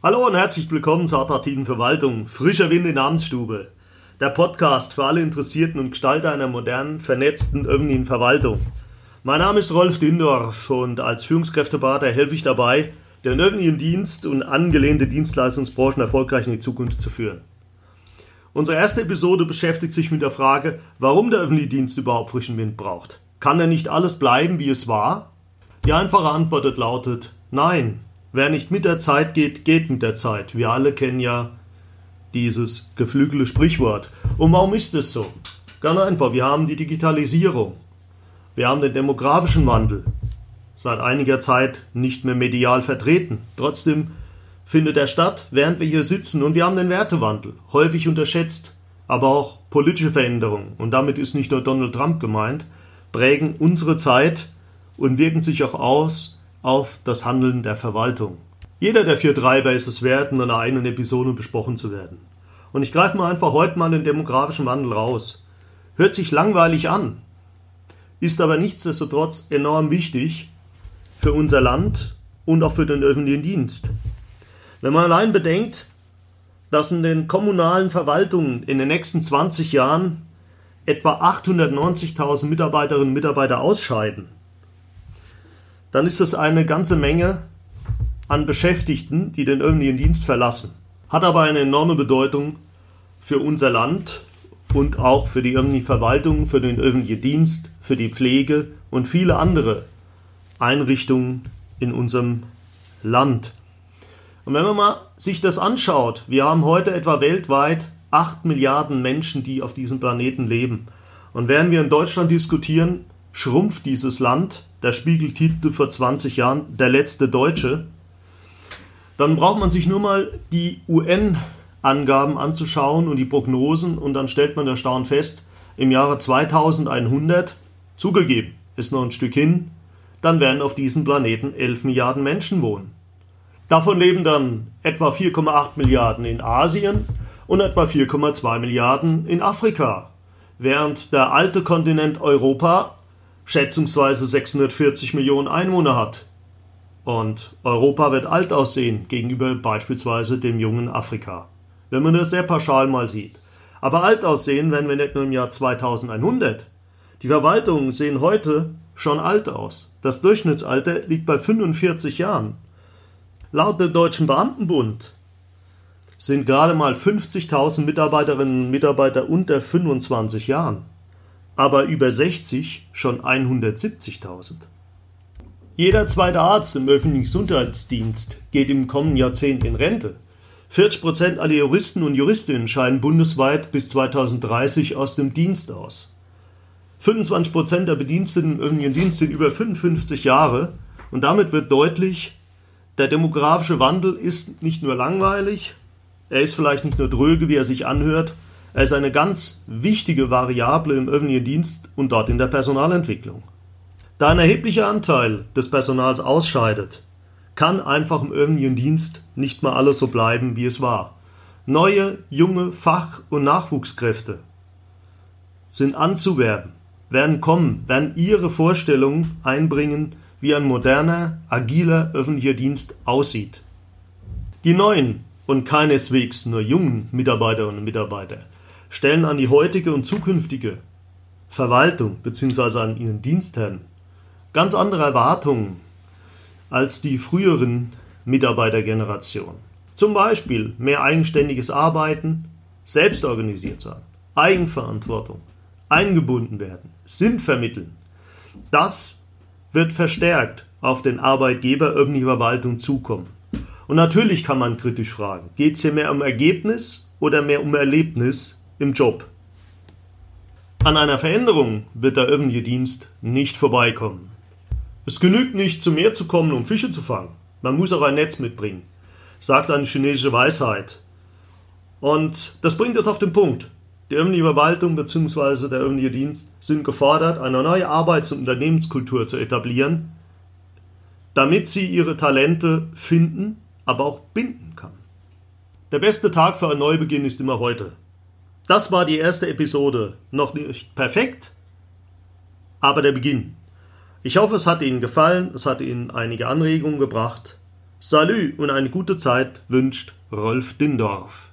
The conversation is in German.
Hallo und herzlich willkommen zur attraktiven Verwaltung. Frischer Wind in der Amtsstube. Der Podcast für alle Interessierten und Gestalter einer modernen, vernetzten öffentlichen Verwaltung. Mein Name ist Rolf Dindorf und als Führungskräfteberater helfe ich dabei, den öffentlichen Dienst und angelehnte Dienstleistungsbranchen erfolgreich in die Zukunft zu führen. Unsere erste Episode beschäftigt sich mit der Frage, warum der öffentliche Dienst überhaupt frischen Wind braucht. Kann er nicht alles bleiben, wie es war? Die einfache Antwort lautet Nein. Wer nicht mit der Zeit geht, geht mit der Zeit. Wir alle kennen ja dieses geflügelte Sprichwort. Und warum ist es so? Ganz einfach, wir haben die Digitalisierung. Wir haben den demografischen Wandel. Seit einiger Zeit nicht mehr medial vertreten. Trotzdem findet er statt, während wir hier sitzen. Und wir haben den Wertewandel, häufig unterschätzt, aber auch politische Veränderungen. Und damit ist nicht nur Donald Trump gemeint, prägen unsere Zeit und wirken sich auch aus auf das Handeln der Verwaltung. Jeder der vier Treiber ist es wert, in einer eigenen Episode besprochen zu werden. Und ich greife mal einfach heute mal den demografischen Wandel raus. Hört sich langweilig an, ist aber nichtsdestotrotz enorm wichtig für unser Land und auch für den öffentlichen Dienst. Wenn man allein bedenkt, dass in den kommunalen Verwaltungen in den nächsten 20 Jahren etwa 890.000 Mitarbeiterinnen und Mitarbeiter ausscheiden, dann ist das eine ganze Menge an Beschäftigten, die den öffentlichen Dienst verlassen. Hat aber eine enorme Bedeutung für unser Land und auch für die öffentliche Verwaltung, für den öffentlichen Dienst, für die Pflege und viele andere Einrichtungen in unserem Land. Und wenn man mal sich das anschaut, wir haben heute etwa weltweit 8 Milliarden Menschen, die auf diesem Planeten leben. Und während wir in Deutschland diskutieren, schrumpft dieses Land der Spiegel titelte vor 20 Jahren Der letzte Deutsche, dann braucht man sich nur mal die UN-Angaben anzuschauen und die Prognosen und dann stellt man erstaunt fest, im Jahre 2100, zugegeben, ist noch ein Stück hin, dann werden auf diesem Planeten 11 Milliarden Menschen wohnen. Davon leben dann etwa 4,8 Milliarden in Asien und etwa 4,2 Milliarden in Afrika, während der alte Kontinent Europa schätzungsweise 640 Millionen Einwohner hat. Und Europa wird alt aussehen gegenüber beispielsweise dem jungen Afrika. Wenn man das sehr pauschal mal sieht. Aber alt aussehen werden wir nicht nur im Jahr 2100. Die Verwaltungen sehen heute schon alt aus. Das Durchschnittsalter liegt bei 45 Jahren. Laut dem Deutschen Beamtenbund sind gerade mal 50.000 Mitarbeiterinnen und Mitarbeiter unter 25 Jahren aber über 60 schon 170.000. Jeder zweite Arzt im öffentlichen Gesundheitsdienst geht im kommenden Jahrzehnt in Rente. 40 Prozent aller Juristen und Juristinnen scheiden bundesweit bis 2030 aus dem Dienst aus. 25 Prozent der Bediensteten im öffentlichen Dienst sind über 55 Jahre und damit wird deutlich, der demografische Wandel ist nicht nur langweilig, er ist vielleicht nicht nur dröge, wie er sich anhört, er ist eine ganz wichtige Variable im öffentlichen Dienst und dort in der Personalentwicklung. Da ein erheblicher Anteil des Personals ausscheidet, kann einfach im öffentlichen Dienst nicht mehr alles so bleiben, wie es war. Neue, junge Fach- und Nachwuchskräfte sind anzuwerben, werden kommen, werden ihre Vorstellungen einbringen, wie ein moderner, agiler öffentlicher Dienst aussieht. Die neuen und keineswegs nur jungen Mitarbeiterinnen und Mitarbeiter stellen an die heutige und zukünftige Verwaltung bzw. an ihren Dienstherren ganz andere Erwartungen als die früheren Mitarbeitergenerationen. Zum Beispiel mehr eigenständiges Arbeiten, selbst organisiert sein, Eigenverantwortung, eingebunden werden, Sinn vermitteln. Das wird verstärkt auf den Arbeitgeber öffentliche Verwaltung zukommen. Und natürlich kann man kritisch fragen, geht es hier mehr um Ergebnis oder mehr um Erlebnis im Job. An einer Veränderung wird der öffentliche Dienst nicht vorbeikommen. Es genügt nicht, zum Meer zu kommen, um Fische zu fangen. Man muss auch ein Netz mitbringen, sagt eine chinesische Weisheit. Und das bringt es auf den Punkt. Die öffentliche Verwaltung bzw. der öffentliche Dienst sind gefordert, eine neue Arbeits- und Unternehmenskultur zu etablieren, damit sie ihre Talente finden, aber auch binden kann. Der beste Tag für einen Neubeginn ist immer heute. Das war die erste Episode. Noch nicht perfekt, aber der Beginn. Ich hoffe, es hat Ihnen gefallen, es hat Ihnen einige Anregungen gebracht Salü und eine gute Zeit wünscht Rolf Dindorf.